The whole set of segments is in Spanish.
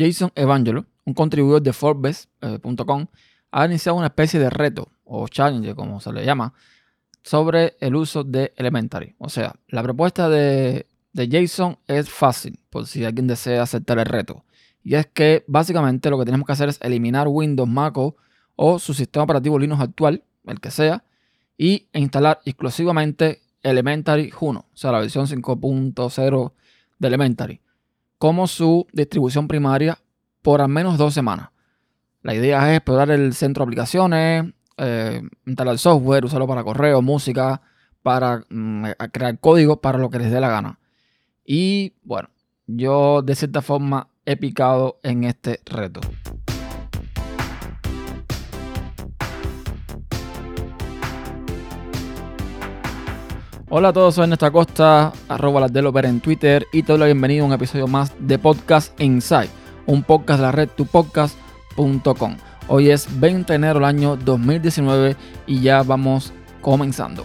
Jason Evangelo, un contribuidor de Forbes.com, ha iniciado una especie de reto o challenge, como se le llama, sobre el uso de Elementary. O sea, la propuesta de, de Jason es fácil, por si alguien desea aceptar el reto. Y es que básicamente lo que tenemos que hacer es eliminar Windows, Mac o su sistema operativo Linux actual, el que sea, y instalar exclusivamente Elementary 1, o sea, la versión 5.0 de Elementary, como su distribución primaria por al menos dos semanas. La idea es explorar el centro de aplicaciones, eh, instalar software, usarlo para correo, música, para mm, crear código para lo que les dé la gana. Y bueno, yo de cierta forma he picado en este reto. Hola a todos, soy Ernesto Costa, arroba las en Twitter y te doy la bienvenida a un episodio más de Podcast Inside, un podcast de la red tupodcast.com. Hoy es 20 de enero del año 2019 y ya vamos comenzando.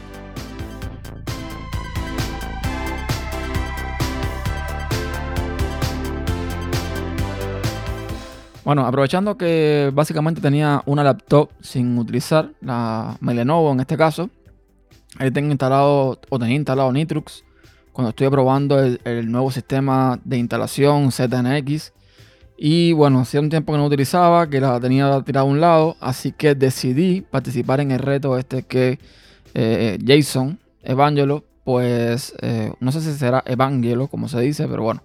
Bueno, aprovechando que básicamente tenía una laptop sin utilizar, la Lenovo en este caso, Ahí tengo instalado o tenía instalado Nitrux cuando estoy probando el, nuevo sistema de instalación ZNX. Y bueno, hacía un tiempo que no utilizaba, que la tenía tirada a un lado, así que decidí participar en el reto este que eh, Jason Evangelo, pues eh, no sé si será Evangelo como se dice, pero bueno,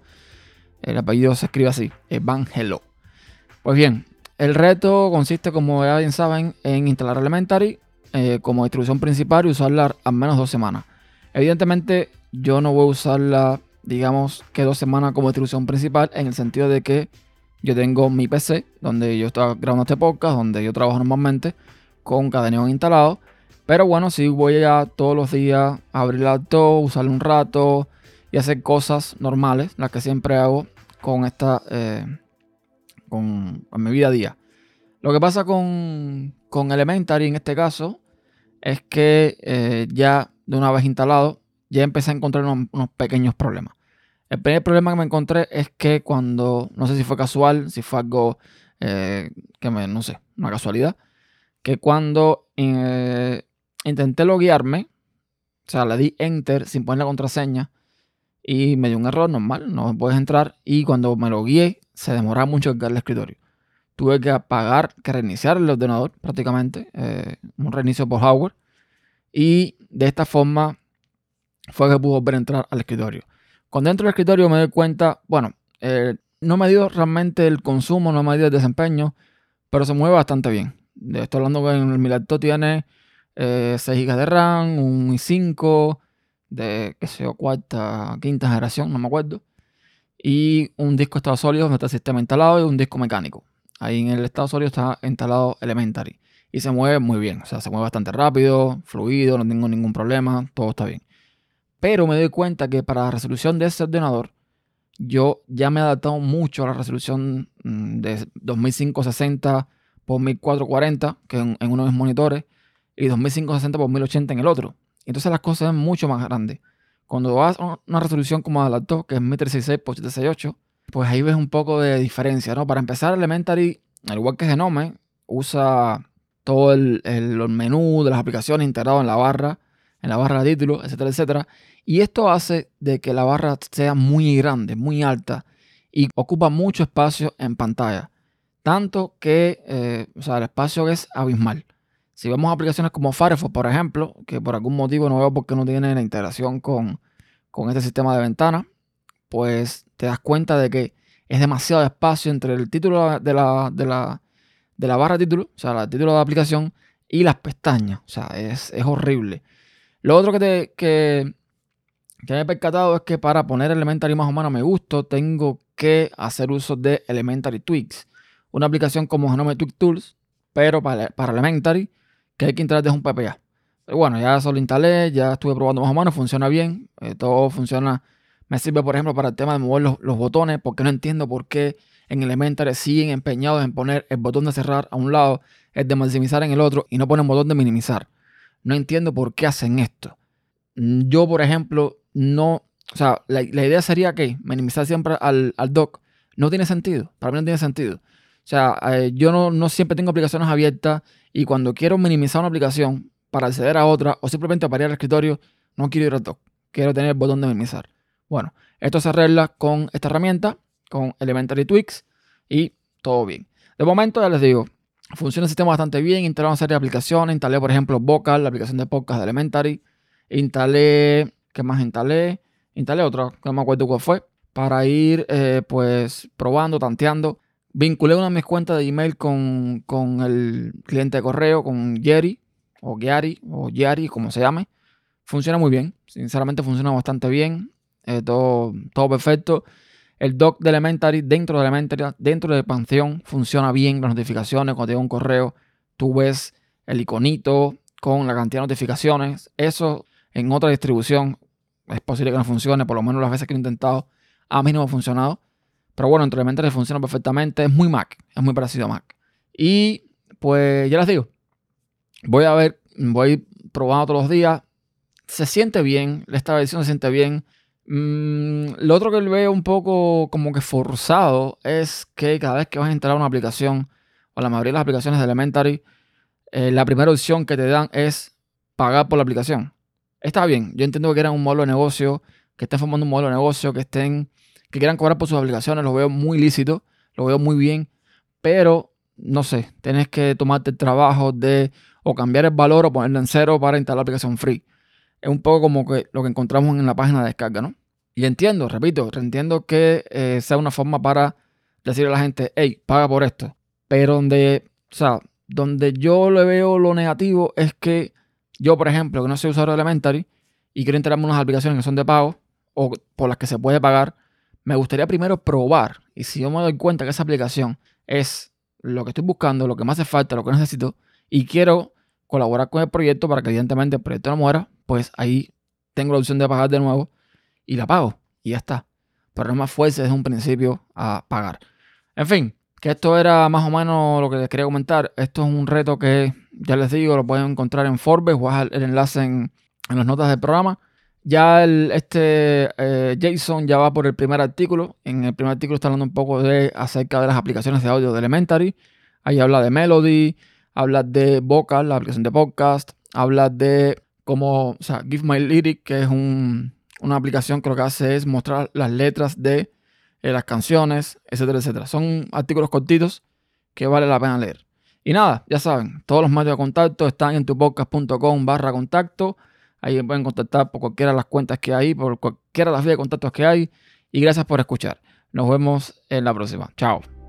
el apellido se escribe así, Evangelo. Pues bien, el reto consiste, como ya bien saben, en instalar Elementary, eh, como distribución principal y usarla al menos dos semanas. Evidentemente, yo no voy a usarla, digamos que dos semanas como distribución principal, en el sentido de que yo tengo mi PC, donde yo estoy grabando este podcast, donde yo trabajo normalmente, con Cadeneon instalado. Pero bueno, sí voy a todos los días a abrir la usarlo un rato y hacer cosas normales, las que siempre hago con esta, eh, con, mi vida a día. Lo que pasa con, con Elementary en este caso es que eh, ya de una vez instalado, ya empecé a encontrar unos, pequeños problemas. El primer problema que me encontré es que cuando, no sé si fue casual, si fue algo eh, que me, no sé, una casualidad, que cuando eh, intenté loguearme, o sea, le di enter sin poner la contraseña y me dio un error normal, no puedes entrar y cuando me logueé se demoraba mucho el escritorio tuve que apagar, que reiniciar el ordenador prácticamente, eh, un reinicio por hardware. Y de esta forma fue que pude volver a entrar al escritorio. Cuando entro al escritorio me doy cuenta, bueno, eh, no me dio realmente el consumo, no me dio el desempeño, pero se mueve bastante bien. Estoy hablando que mi laptop tiene 6 eh, GB de RAM, un i5 de, qué sé yo, cuarta, quinta generación, no me acuerdo. Y un disco estado sólido, donde está el sistema instalado y un disco mecánico. Ahí en el estado sólido está instalado Elementary. Y se mueve muy bien. O sea, se mueve bastante rápido, fluido, no tengo ningún problema, todo está bien. Pero me doy cuenta que para la resolución de ese ordenador, yo ya me he adaptado mucho a la resolución mm, de 2560 por 1440, que en, uno de mis monitores, y 2560 por 1080 en el otro. Entonces las cosas son mucho más grandes. Cuando vas a una resolución como la laptop, que es 1366 por 768, pues ahí ves un poco de diferencia, ¿no? Para empezar, Elementary, al igual que Genome, usa todo el, menú de las aplicaciones integrado en la barra, en la barra de títulos, etcétera, etcétera. Y esto hace de que la barra sea muy grande, muy alta y ocupa mucho espacio en pantalla. Tanto que, eh, o sea, el espacio es abismal. Si vemos aplicaciones como Firefox, por ejemplo, que por algún motivo no veo por qué no tiene la integración con, con este sistema de ventana, pues te das cuenta de que es demasiado espacio entre el título de la, de la, de la barra título, o sea, el título de la aplicación, y las pestañas. O sea, es, horrible. Lo otro que, te, que, que me he percatado es que para poner Elementary más o menos me gusto, tengo que hacer uso de Elementary Tweaks. Una aplicación como Genome Tweak Tools, pero para, para Elementary, que hay que instalar desde un PPA. Pero bueno, ya eso lo instalé, ya estuve probando más o menos, funciona bien, eh, todo funciona me sirve, por ejemplo, para el tema de mover los, botones, porque no entiendo por qué en Elementary siguen empeñados en poner el botón de cerrar a un lado, el de maximizar en el otro, y no ponen botón de minimizar. No entiendo por qué hacen esto. Yo, por ejemplo, no. O sea, la, idea sería que minimizar siempre al, dock, no tiene sentido. Para mí no tiene sentido. O sea, eh, yo no, siempre tengo aplicaciones abiertas y cuando quiero minimizar una aplicación para acceder a otra o simplemente para al escritorio, no quiero ir al dock. Quiero tener el botón de minimizar. Bueno, esto se arregla con esta herramienta, con Elementary Tweaks y todo bien. De momento ya les digo, funciona el sistema bastante bien. Instalé una serie de aplicaciones. Instalé, por ejemplo, Vocal, la aplicación de podcast de Elementary. Instalé, ¿qué más instalé? Instalé otra, no me acuerdo cuál fue, para ir eh, pues probando, tanteando. Vinculé una de mis cuentas de email con, con el cliente de correo, con Jerry, o Gary, o Yari, como se llame. Funciona muy bien, sinceramente funciona bastante bien. Eh, todo, todo perfecto. El doc de Elementary dentro de Elementary, dentro de Pantheon, funciona bien. Las notificaciones, cuando llega un correo, tú ves el iconito con la cantidad de notificaciones. Eso en otra distribución es posible que no funcione, por lo menos las veces que he intentado, a mí no me ha funcionado. Pero bueno, entre Elementary funciona perfectamente. Es muy Mac, es muy parecido a Mac. Y pues ya les digo, voy a ver, voy probando todos los días. Se siente bien, esta versión se siente bien. Mm, lo otro que veo un poco como que forzado es que cada vez que vas a entrar a una aplicación, o la mayoría de las aplicaciones de Elementary, eh, la primera opción que te dan es pagar por la aplicación. Está bien, yo entiendo que quieran un modelo de negocio, que estén formando un modelo de negocio, que estén, que quieran cobrar por sus aplicaciones, lo veo muy lícito, lo veo muy bien, pero no sé, tienes que tomarte el trabajo de o cambiar el valor o ponerlo en cero para instalar la aplicación free. Es un poco como que lo que encontramos en la página de descarga, ¿no? Y entiendo, repito, entiendo que eh, sea una forma para decirle a la gente, hey, paga por esto. Pero donde, o sea, donde yo le veo lo negativo es que yo, por ejemplo, que no soy usuario de Elementary y quiero enterarme unas aplicaciones que son de pago o por las que se puede pagar, me gustaría primero probar. Y si yo me doy cuenta que esa aplicación es lo que estoy buscando, lo que me hace falta, lo que necesito, y quiero colaborar con el proyecto para que evidentemente el proyecto no muera, pues ahí tengo la opción de pagar de nuevo y la pago y ya está. Pero no más fuerza desde un principio a pagar. En fin, que esto era más o menos lo que les quería comentar. Esto es un reto que ya les digo, lo pueden encontrar en Forbes, o el enlace en, las notas del programa. Ya el, este eh, Jason ya va por el primer artículo. En el primer artículo está hablando un poco de acerca de las aplicaciones de audio de Elementary. Ahí habla de Melody, habla de Vocal, la aplicación de podcast, habla de como, o sea, Give My Lyric, que es un, una aplicación que lo que hace es mostrar las letras de eh, las canciones, etcétera, etcétera. Son artículos cortitos que vale la pena leer. Y nada, ya saben, todos los medios de contacto están en tupodcast.com barra contacto. Ahí pueden contactar por cualquiera de las cuentas que hay, por cualquiera de las vías de contactos que hay. Y gracias por escuchar. Nos vemos en la próxima. Chao.